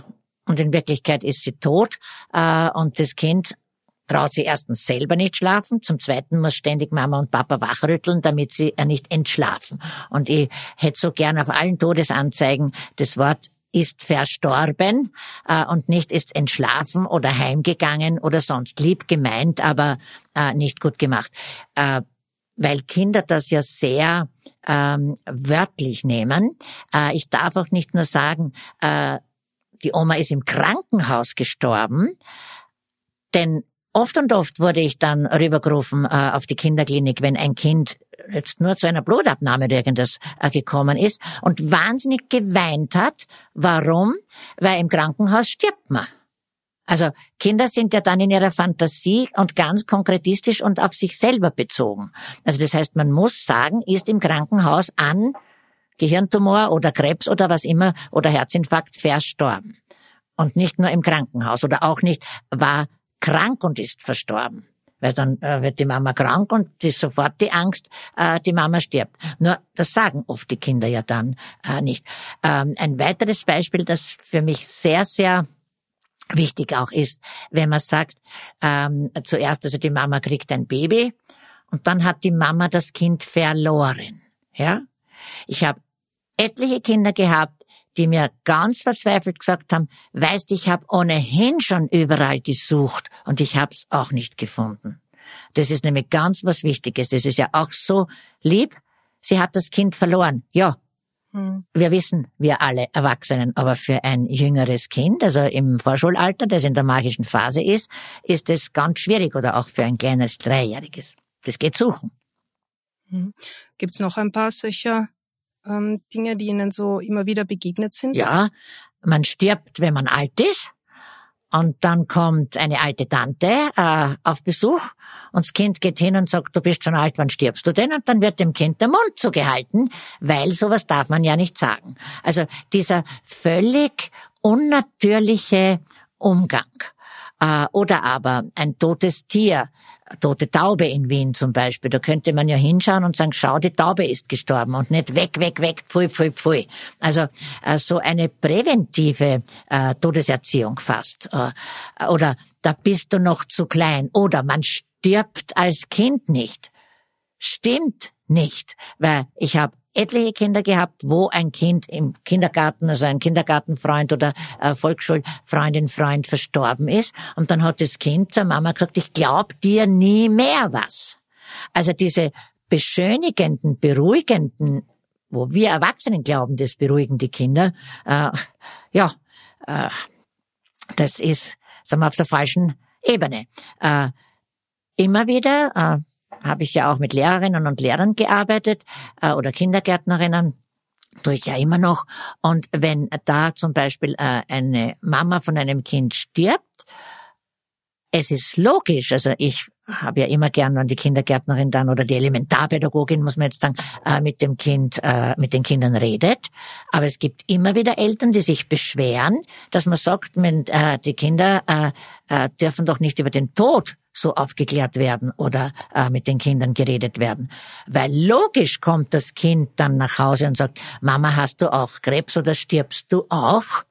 und in Wirklichkeit ist sie tot und das Kind traut sie erstens selber nicht schlafen, zum zweiten muss ständig Mama und Papa wachrütteln, damit sie nicht entschlafen. Und ich hätte so gern auf allen Todesanzeigen das Wort ist verstorben äh, und nicht ist entschlafen oder heimgegangen oder sonst. Lieb gemeint, aber äh, nicht gut gemacht. Äh, weil Kinder das ja sehr ähm, wörtlich nehmen. Äh, ich darf auch nicht nur sagen, äh, die Oma ist im Krankenhaus gestorben, denn Oft und oft wurde ich dann rübergerufen äh, auf die Kinderklinik, wenn ein Kind jetzt nur zu einer Blutabnahme oder irgendwas äh, gekommen ist und wahnsinnig geweint hat. Warum? Weil im Krankenhaus stirbt man. Also Kinder sind ja dann in ihrer Fantasie und ganz konkretistisch und auf sich selber bezogen. Also das heißt, man muss sagen, ist im Krankenhaus an Gehirntumor oder Krebs oder was immer oder Herzinfarkt verstorben. Und nicht nur im Krankenhaus oder auch nicht war krank und ist verstorben. weil dann äh, wird die Mama krank und ist sofort die Angst, äh, die Mama stirbt. Nur das sagen oft die Kinder ja dann äh, nicht. Ähm, ein weiteres Beispiel, das für mich sehr, sehr wichtig auch ist, wenn man sagt, ähm, zuerst also die Mama kriegt ein Baby und dann hat die Mama das Kind verloren. Ja, ich habe etliche Kinder gehabt, die mir ganz verzweifelt gesagt haben, weißt, ich habe ohnehin schon überall gesucht und ich habe es auch nicht gefunden. Das ist nämlich ganz was Wichtiges. Das ist ja auch so lieb. Sie hat das Kind verloren. Ja, hm. wir wissen, wir alle Erwachsenen, aber für ein jüngeres Kind, also im Vorschulalter, das in der magischen Phase ist, ist es ganz schwierig oder auch für ein kleines Dreijähriges. Das geht suchen. Hm. Gibt es noch ein paar solcher ähm, Dinge, die Ihnen so immer wieder begegnet sind? Ja, man stirbt, wenn man alt ist. Und dann kommt eine alte Tante äh, auf Besuch und das Kind geht hin und sagt, du bist schon alt, wann stirbst du denn? Und dann wird dem Kind der Mund zugehalten, weil sowas darf man ja nicht sagen. Also dieser völlig unnatürliche Umgang. Äh, oder aber ein totes Tier, tote Taube in Wien zum Beispiel. Da könnte man ja hinschauen und sagen, schau, die Taube ist gestorben und nicht weg, weg, weg, pfui, pfui, pfui. Also äh, so eine präventive äh, Todeserziehung fast. Äh, oder da bist du noch zu klein. Oder man stirbt als Kind nicht. Stimmt nicht, weil ich habe etliche Kinder gehabt, wo ein Kind im Kindergarten, also ein Kindergartenfreund oder äh, Volksschulfreundin, Freund verstorben ist. Und dann hat das Kind zur Mama gesagt, ich glaub dir nie mehr was. Also diese beschönigenden, beruhigenden, wo wir Erwachsenen glauben, das beruhigen die Kinder, äh, ja, äh, das ist, sagen wir, auf der falschen Ebene. Äh, immer wieder, äh, habe ich ja auch mit Lehrerinnen und Lehrern gearbeitet äh, oder Kindergärtnerinnen tue ich ja immer noch. Und wenn da zum Beispiel äh, eine Mama von einem Kind stirbt, es ist logisch, also ich habe ja immer gern, wenn die Kindergärtnerin dann oder die Elementarpädagogin, muss man jetzt sagen, äh, mit dem Kind, äh, mit den Kindern redet. Aber es gibt immer wieder Eltern, die sich beschweren, dass man sagt, wenn, äh, die Kinder äh, äh, dürfen doch nicht über den Tod so aufgeklärt werden oder äh, mit den Kindern geredet werden. Weil logisch kommt das Kind dann nach Hause und sagt, Mama, hast du auch Krebs oder stirbst du auch?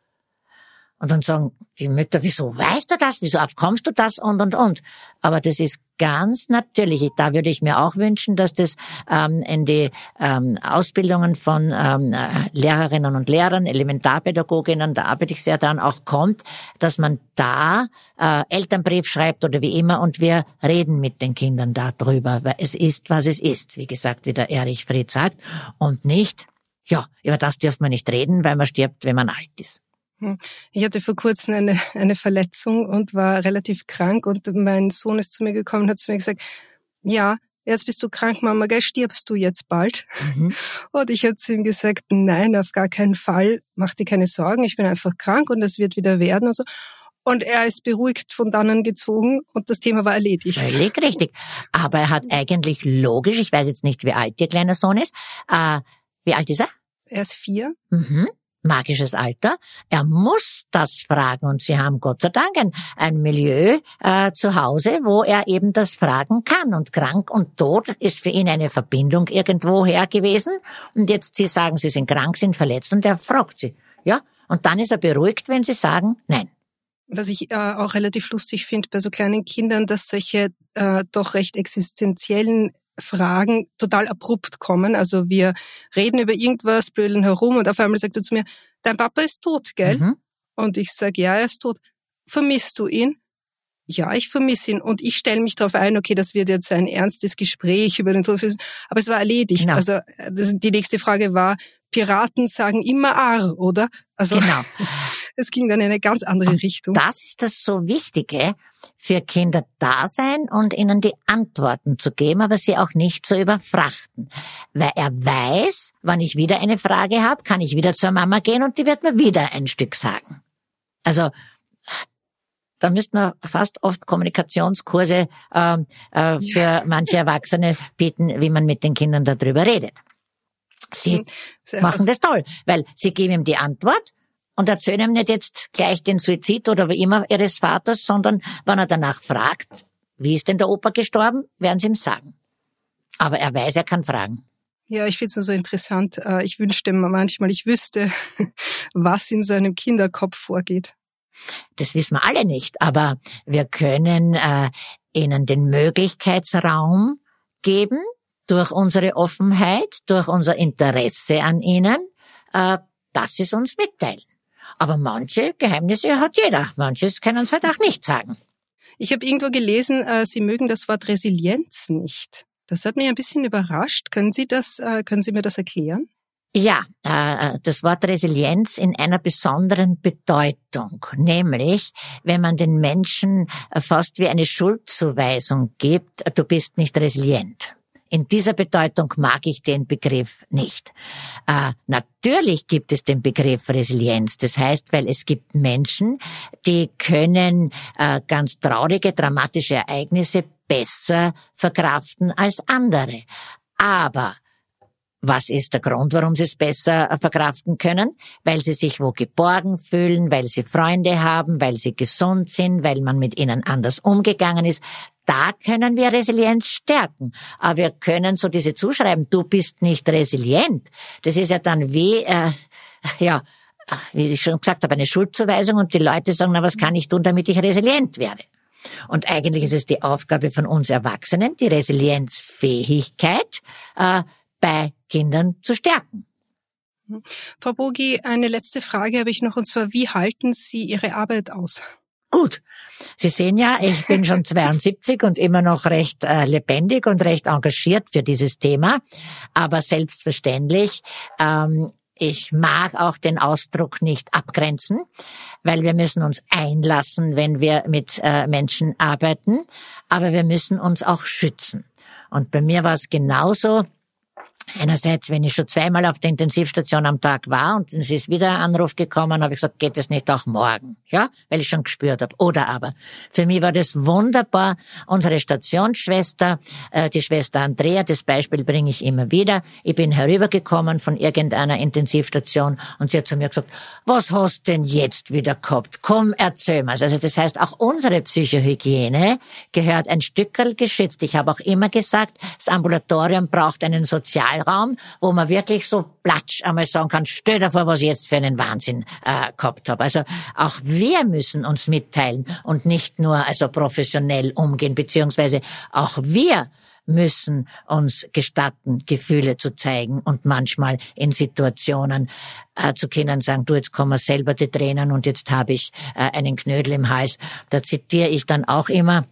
Und dann sagen die Mütter, wieso weißt du das? Wieso kommst du das? Und, und, und. Aber das ist ganz natürlich. Da würde ich mir auch wünschen, dass das ähm, in die ähm, Ausbildungen von ähm, Lehrerinnen und Lehrern, Elementarpädagoginnen, da arbeite ich sehr daran, auch kommt, dass man da äh, Elternbrief schreibt oder wie immer und wir reden mit den Kindern darüber, weil es ist, was es ist, wie gesagt, wie der Erich Fried sagt, und nicht, ja, über das dürfen wir nicht reden, weil man stirbt, wenn man alt ist. Hm. Ich hatte vor kurzem eine, eine Verletzung und war relativ krank und mein Sohn ist zu mir gekommen und hat zu mir gesagt, ja, jetzt bist du krank, Mama, gell, stirbst du jetzt bald? Mhm. [LAUGHS] Und ich habe zu ihm gesagt, nein, auf gar keinen Fall, mach dir keine Sorgen, ich bin einfach krank und es wird wieder werden und so. Und er ist beruhigt von dannen gezogen und das Thema war erledigt. Völlig richtig. Aber er hat eigentlich logisch, ich weiß jetzt nicht, wie alt Ihr kleiner Sohn ist, äh, wie alt ist er? Er ist vier. Mhm magisches Alter. Er muss das fragen und Sie haben Gott sei Dank ein, ein Milieu äh, zu Hause, wo er eben das fragen kann. Und krank und tot ist für ihn eine Verbindung irgendwo her gewesen. Und jetzt Sie sagen, Sie sind krank, sind verletzt und er fragt Sie. Ja, und dann ist er beruhigt, wenn Sie sagen, nein. Was ich äh, auch relativ lustig finde bei so kleinen Kindern, dass solche äh, doch recht existenziellen Fragen total abrupt kommen. Also wir reden über irgendwas, blödeln herum und auf einmal sagt er zu mir, dein Papa ist tot, gell? Mhm. Und ich sage, ja, er ist tot. Vermisst du ihn? Ja, ich vermisse ihn. Und ich stelle mich darauf ein, okay, das wird jetzt ein ernstes Gespräch über den Tod. Aber es war erledigt. Genau. Also das, die nächste Frage war, Piraten sagen immer Ar, oder? Also genau. [LAUGHS] es ging dann in eine ganz andere und Richtung. Das ist das so Wichtige, für Kinder da sein und ihnen die Antworten zu geben, aber sie auch nicht zu überfrachten. Weil er weiß, wann ich wieder eine Frage habe, kann ich wieder zur Mama gehen und die wird mir wieder ein Stück sagen. Also da müsste man fast oft Kommunikationskurse äh, äh, für [LAUGHS] manche Erwachsene bieten, wie man mit den Kindern darüber redet. Sie machen das toll, weil sie geben ihm die Antwort und erzählen ihm nicht jetzt gleich den Suizid oder wie immer ihres Vaters, sondern wenn er danach fragt, wie ist denn der Opa gestorben, werden sie ihm sagen. Aber er weiß, er kann fragen. Ja, ich finde es nur so interessant. Äh, ich wünschte manchmal, ich wüsste, [LAUGHS] was in so einem Kinderkopf vorgeht. Das wissen wir alle nicht, aber wir können äh, ihnen den Möglichkeitsraum geben durch unsere Offenheit, durch unser Interesse an ihnen, äh, dass sie es uns mitteilen. Aber manche Geheimnisse hat jeder, manches können sie halt auch nicht sagen. Ich habe irgendwo gelesen, äh, Sie mögen das Wort Resilienz nicht. Das hat mich ein bisschen überrascht. Können Sie das, äh, können Sie mir das erklären? Ja, äh, das Wort Resilienz in einer besonderen Bedeutung, nämlich wenn man den Menschen fast wie eine Schuldzuweisung gibt, du bist nicht resilient. In dieser Bedeutung mag ich den Begriff nicht. Äh, natürlich gibt es den Begriff Resilienz. Das heißt, weil es gibt Menschen, die können äh, ganz traurige, dramatische Ereignisse besser verkraften als andere. Aber was ist der Grund, warum sie es besser äh, verkraften können? Weil sie sich wo geborgen fühlen, weil sie Freunde haben, weil sie gesund sind, weil man mit ihnen anders umgegangen ist. Da können wir Resilienz stärken. Aber wir können so diese zuschreiben, du bist nicht resilient. Das ist ja dann wie, äh, ja, wie ich schon gesagt habe, eine Schuldzuweisung und die Leute sagen, na, was kann ich tun, damit ich resilient werde? Und eigentlich ist es die Aufgabe von uns Erwachsenen, die Resilienzfähigkeit äh, bei Kindern zu stärken. Frau Bogi, eine letzte Frage habe ich noch, und zwar, wie halten Sie Ihre Arbeit aus? Gut. Sie sehen ja, ich bin schon [LAUGHS] 72 und immer noch recht äh, lebendig und recht engagiert für dieses Thema. Aber selbstverständlich, ähm, ich mag auch den Ausdruck nicht abgrenzen, weil wir müssen uns einlassen, wenn wir mit äh, Menschen arbeiten. Aber wir müssen uns auch schützen. Und bei mir war es genauso. Einerseits, wenn ich schon zweimal auf der Intensivstation am Tag war und es ist wieder ein Anruf gekommen, habe ich gesagt, geht es nicht auch morgen? Ja, weil ich schon gespürt habe. Oder aber, für mich war das wunderbar. Unsere Stationsschwester, äh, die Schwester Andrea, das Beispiel bringe ich immer wieder. Ich bin herübergekommen von irgendeiner Intensivstation und sie hat zu mir gesagt, was hast denn jetzt wieder gehabt? Komm, erzähl mal. Also das heißt, auch unsere Psychohygiene gehört ein Stückel geschützt. Ich habe auch immer gesagt, das Ambulatorium braucht einen Sozial Sozialraum, wo man wirklich so platsch einmal sagen kann, stell dir vor, was ich jetzt für einen Wahnsinn äh, gehabt habe. Also auch wir müssen uns mitteilen und nicht nur also professionell umgehen, beziehungsweise auch wir müssen uns gestatten, Gefühle zu zeigen und manchmal in Situationen äh, zu Kindern sagen, du, jetzt kommen selber die Tränen und jetzt habe ich äh, einen Knödel im Hals. Da zitiere ich dann auch immer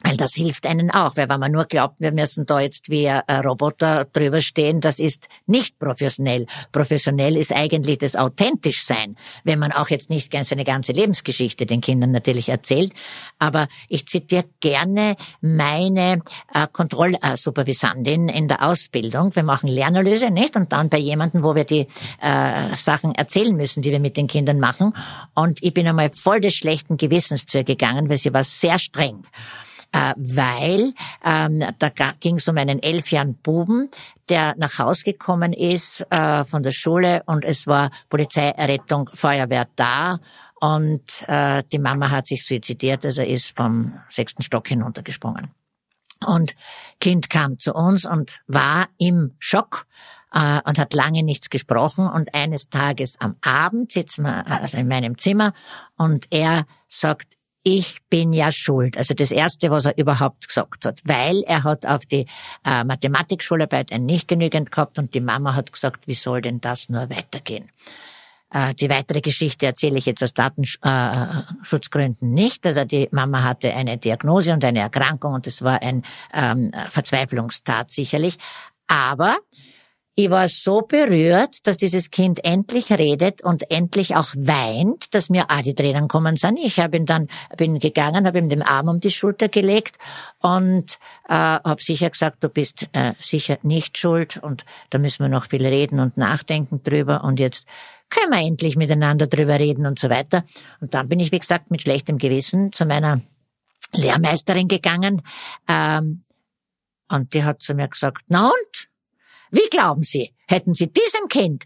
weil das hilft einen auch, weil wenn man nur glaubt, wir müssen da jetzt wie ein Roboter drüber stehen, das ist nicht professionell. Professionell ist eigentlich das authentisch sein, wenn man auch jetzt nicht seine ganze Lebensgeschichte den Kindern natürlich erzählt. Aber ich zitiere gerne meine äh, Kontrollsupervisandin in der Ausbildung. Wir machen Lernanalyse, nicht? Und dann bei jemandem, wo wir die äh, Sachen erzählen müssen, die wir mit den Kindern machen. Und ich bin einmal voll des schlechten Gewissens zu ihr gegangen, weil sie war sehr streng äh, weil ähm, da ging es um einen elf Jahren Buben, der nach Haus gekommen ist äh, von der Schule und es war Polizei, Rettung, Feuerwehr da und äh, die Mama hat sich suizidiert, also ist vom sechsten Stock hinuntergesprungen. Und Kind kam zu uns und war im Schock äh, und hat lange nichts gesprochen. Und eines Tages am Abend sitzen wir also in meinem Zimmer und er sagt, ich bin ja schuld. Also das Erste, was er überhaupt gesagt hat, weil er hat auf die äh, Mathematikschularbeit ein nicht genügend gehabt und die Mama hat gesagt, wie soll denn das nur weitergehen? Äh, die weitere Geschichte erzähle ich jetzt aus Datenschutzgründen nicht. Also die Mama hatte eine Diagnose und eine Erkrankung und es war ein ähm, Verzweiflungstat sicherlich. Aber ich war so berührt, dass dieses Kind endlich redet und endlich auch weint, dass mir auch die Tränen kommen sind. Ich habe ihn dann bin gegangen, habe ihm den Arm um die Schulter gelegt und äh, habe sicher gesagt, du bist äh, sicher nicht schuld und da müssen wir noch viel reden und nachdenken drüber und jetzt können wir endlich miteinander drüber reden und so weiter. Und dann bin ich, wie gesagt, mit schlechtem Gewissen zu meiner Lehrmeisterin gegangen ähm, und die hat zu mir gesagt, na und? Wie glauben Sie, hätten Sie diesem Kind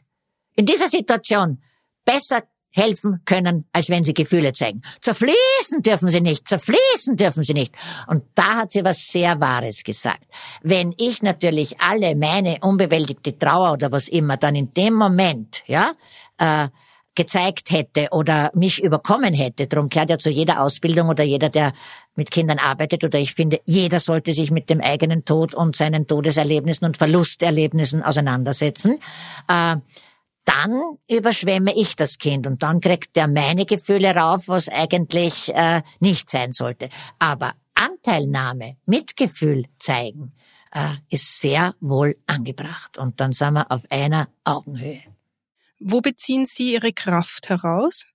in dieser Situation besser helfen können, als wenn sie Gefühle zeigen. Zerfließen dürfen sie nicht, zerfließen dürfen sie nicht. Und da hat sie was sehr Wahres gesagt. Wenn ich natürlich alle meine unbewältigte Trauer oder was immer dann in dem Moment, ja, äh, gezeigt hätte oder mich überkommen hätte. Darum gehört ja zu jeder Ausbildung oder jeder, der mit Kindern arbeitet oder ich finde, jeder sollte sich mit dem eigenen Tod und seinen Todeserlebnissen und Verlusterlebnissen auseinandersetzen. Äh, dann überschwemme ich das Kind und dann kriegt der meine Gefühle rauf, was eigentlich äh, nicht sein sollte. Aber Anteilnahme, Mitgefühl zeigen, äh, ist sehr wohl angebracht. Und dann sind wir auf einer Augenhöhe. Wo beziehen Sie Ihre Kraft heraus?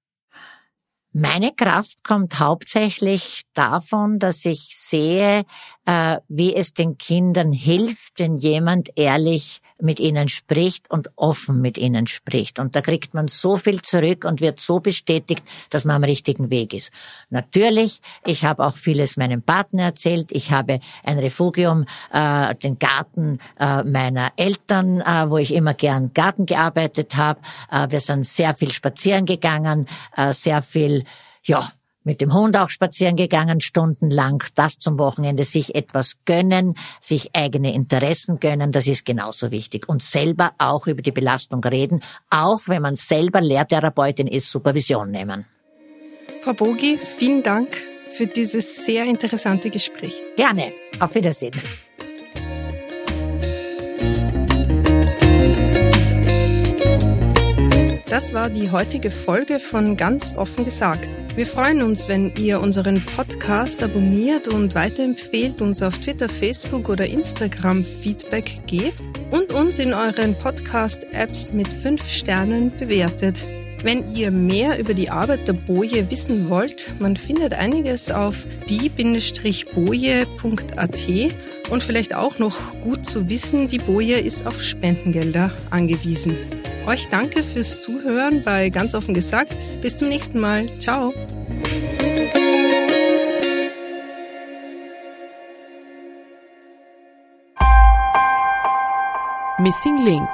Meine Kraft kommt hauptsächlich davon, dass ich sehe, äh, wie es den Kindern hilft, wenn jemand ehrlich mit ihnen spricht und offen mit ihnen spricht. Und da kriegt man so viel zurück und wird so bestätigt, dass man am richtigen Weg ist. Natürlich, ich habe auch vieles meinem Partner erzählt. Ich habe ein Refugium, äh, den Garten äh, meiner Eltern, äh, wo ich immer gern Garten gearbeitet habe. Äh, wir sind sehr viel spazieren gegangen, äh, sehr viel, ja, mit dem Hund auch spazieren gegangen, stundenlang, das zum Wochenende, sich etwas gönnen, sich eigene Interessen gönnen, das ist genauso wichtig. Und selber auch über die Belastung reden, auch wenn man selber Lehrtherapeutin ist, Supervision nehmen. Frau Bogi, vielen Dank für dieses sehr interessante Gespräch. Gerne. Auf Wiedersehen. Das war die heutige Folge von Ganz offen gesagt. Wir freuen uns, wenn ihr unseren Podcast abonniert und weiterempfehlt, uns auf Twitter, Facebook oder Instagram Feedback gebt und uns in euren Podcast-Apps mit fünf Sternen bewertet. Wenn ihr mehr über die Arbeit der Boje wissen wollt, man findet einiges auf die-boje.at und vielleicht auch noch gut zu wissen, die Boje ist auf Spendengelder angewiesen. Euch danke fürs Zuhören bei Ganz offen gesagt. Bis zum nächsten Mal. Ciao. Missing Link